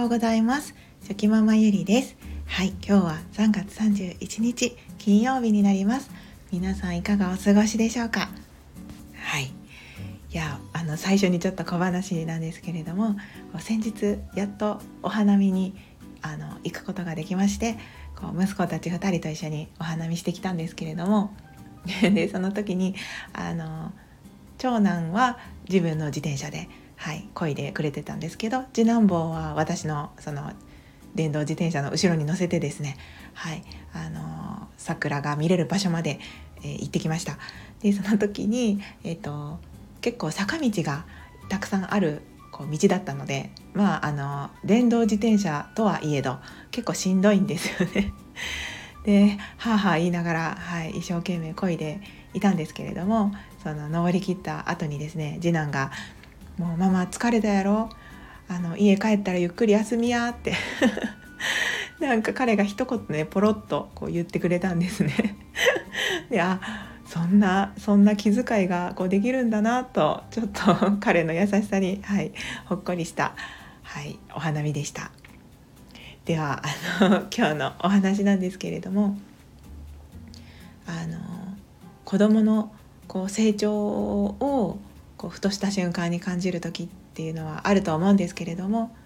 ようございます。初期ママゆりです。はい今日は3月31日金曜日になります。皆さんいかがお過ごしでしょうか？はい。いやあの最初にちょっと小話なんですけれども先日やっとお花見にあの行くことができましてこう息子たち2人と一緒にお花見してきたんですけれども でその時にあの長男は自分の自転車ではい、漕いでくれてたんですけど次男坊は私のその電動自転車の後ろに乗せてですね、はいあの桜が見れる場所まで、えー、行ってきましたでその時に、えーと、結構坂道がたくさんあるこう道だったのでまああの電動自転車とはいえど結構しんどいんですよね。ではあはあ言いながら、はい、一生懸命漕いでいたんですけれどもその登りきった後にですね次男がもうママ疲れたやろ。あの家帰ったらゆっくり休みやって。なんか彼が一言ねポロッとこう言ってくれたんですね。いやそんなそんな気遣いがこうできるんだなとちょっと 彼の優しさに、はい、ほっこりした、はい、お花見でした。ではあの今日のお話なんですけれどもあの子どものこう成長をこうふとした瞬間に感じる時っていうのはあると思うんですけれども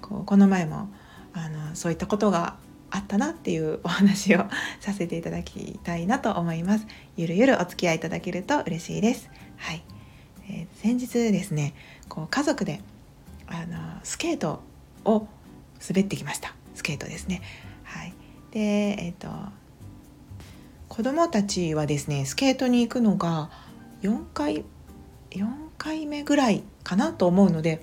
こうこの前もあのそういったことがあったなっていうお話をさせていただきたいなと思います。ゆるゆるお付き合いいただけると嬉しいです。はい。えー、先日ですね、こう家族であのスケートを滑ってきました。スケートですね。はい。で、えっ、ー、と子供たちはですね、スケートに行くのが4回4回目ぐらいかなと思うので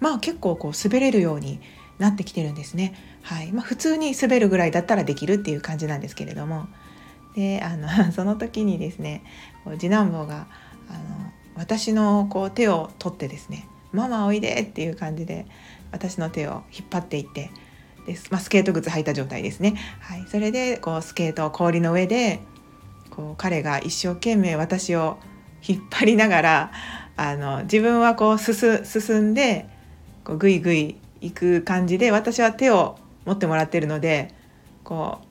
まあ結構こう滑れるようになってきてるんですね。はいまあ、普通に滑るぐらいだったらできるっていう感じなんですけれどもであの その時にですね次男坊があの私のこう手を取ってですね「ママおいで」っていう感じで私の手を引っ張っていってで、まあ、スケート靴履いた状態ですね。はい、それでこうスケート氷の上でこう彼が一生懸命私を引っ張りながらあの自分はこう進んでこうグイグイ行く感じで私は手を持ってもらってるのでこう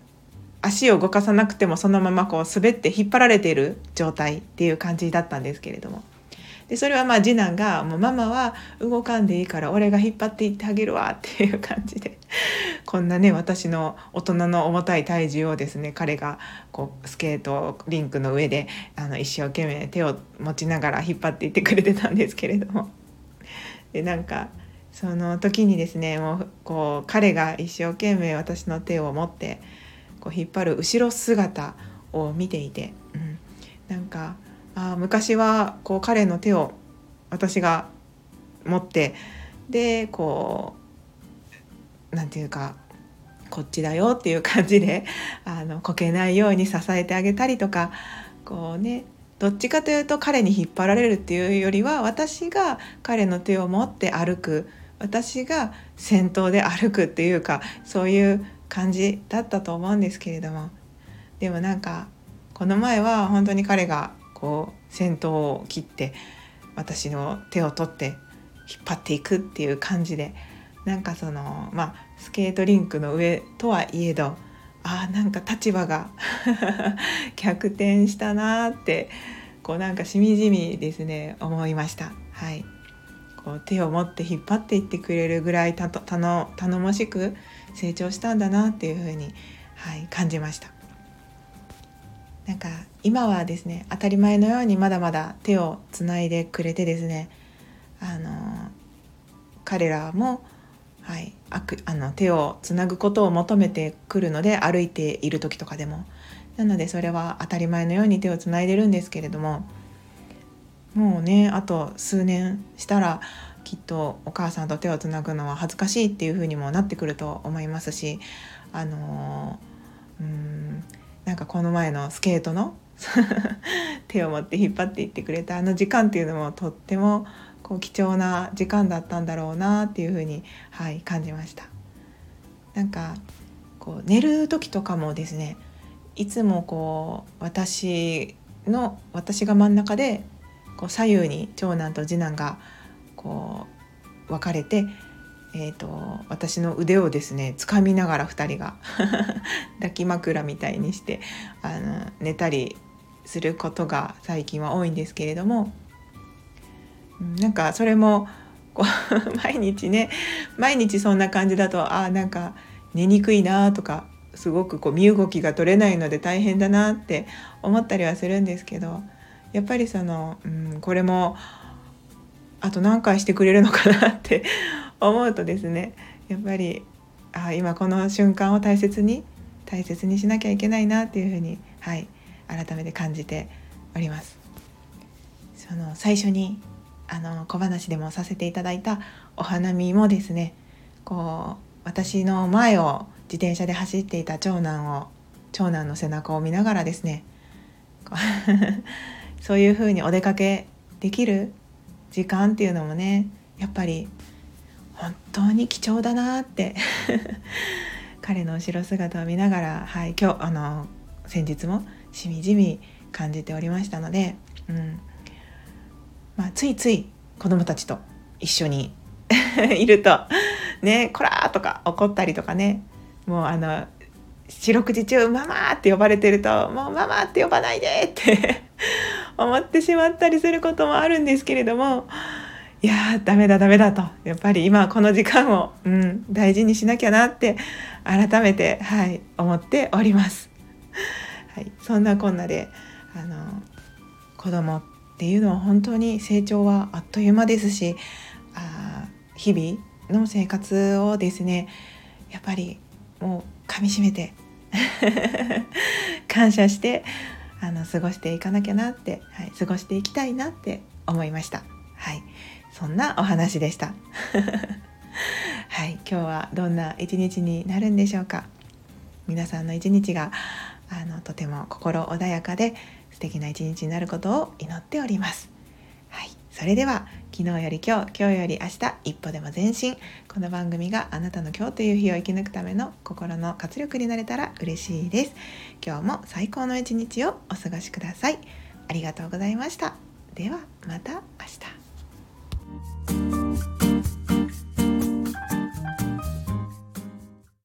足を動かさなくてもそのままこう滑って引っ張られている状態っていう感じだったんですけれども。でそれはまあ次男が「もうママは動かんでいいから俺が引っ張っていってあげるわ」っていう感じで。こんなね私の大人の重たい体重をですね彼がこうスケートリンクの上であの一生懸命手を持ちながら引っ張っていってくれてたんですけれども。でなんかその時にですねもうこう彼が一生懸命私の手を持ってこう引っ張る後ろ姿を見ていて、うん、なんかあ昔はこう彼の手を私が持ってでこう何て言うかこっちだよっていう感じで あのこけないように支えてあげたりとかこうねどっちかというと彼に引っ張られるっていうよりは私が彼の手を持って歩く私が先頭で歩くっていうかそういう感じだったと思うんですけれども。でもなんかこの前は本当に彼がこう先頭を切って私の手を取って引っ張っていくっていう感じでなんかそのまあスケートリンクの上とはいえどあなんか立場が 逆転したなってこうなんかしみじみですね思いました。はいこう手を持って引っ張っていってくれるぐらいたと頼もしく成長したんだなっていうふうに、はい、感じました。なんか今はですね当たり前のようにまだまだ手をつないでくれてですねあの彼らも、はい、あくあの手をつなぐことを求めてくるので歩いている時とかでも。なのでそれは当たり前のように手をつないでるんですけれども。もうねあと数年したらきっとお母さんと手をつなぐのは恥ずかしいっていう風にもなってくると思いますしあのうーんなんかこの前のスケートの 手を持って引っ張っていってくれたあの時間っていうのもとってもこう貴重な時間だったんだろうなっていうふうに、はい、感じました。なんかこう寝る時とかもですねいつもこう私の私が真ん中でこう左右に長男と次男がこう分かれて、えーと、私の腕をですね掴みながら2人が 抱き枕みたいにしてあの寝たりすることが最近は多いんですけれどもなんかそれもこう 毎日ね毎日そんな感じだとあなんか寝にくいなとかすごくこう身動きが取れないので大変だなって思ったりはするんですけどやっぱりその、うん、これもあと何回してくれるのかなって思うとですねやっぱりあ今この瞬間を大切に大切にしなきゃいけないなっていうふうに、はい、改めて感じております。その最初にあの小話でもさせていただいたお花見もですねこう私の前を自転車で走っていた長男を長男の背中を見ながらですね そういうふうにお出かけできる時間っていうのもねやっぱり本当に貴重だなって 彼の後ろ姿を見ながら、はい、今日あの先日もしみじみ感じておりましたので、うんまあ、ついつい子供たちと一緒に いると「ねこら!」とか怒ったりとかねもうあの四六時中「ママ!」って呼ばれてると「もうママって呼ばないで!」って 思ってしまったりすることもあるんですけれどもいやーダメだダメだとやっぱり今この時間を、うん、大事にしなきゃなって改めて、はい、思っております。そんなこんなであの子供っていうのは本当に成長はあっという間ですしあ日々の生活をですねやっぱりもう噛みしめて 感謝してあの過ごしていかなきゃなって、はい、過ごしていきたいなって思いました。はい、そんなお話でした。はい、今日はどんな一日になるんでしょうか。皆さんの一日があのとても心穏やかで素敵な一日になることを祈っております。はい、それでは昨日より今日今日より明日一歩でも前進。この番組があなたの今日という日を生き抜くための心の活力になれたら嬉しいです。今日も最高の一日をお過ごしください。ありがとうございました。ではまた明日。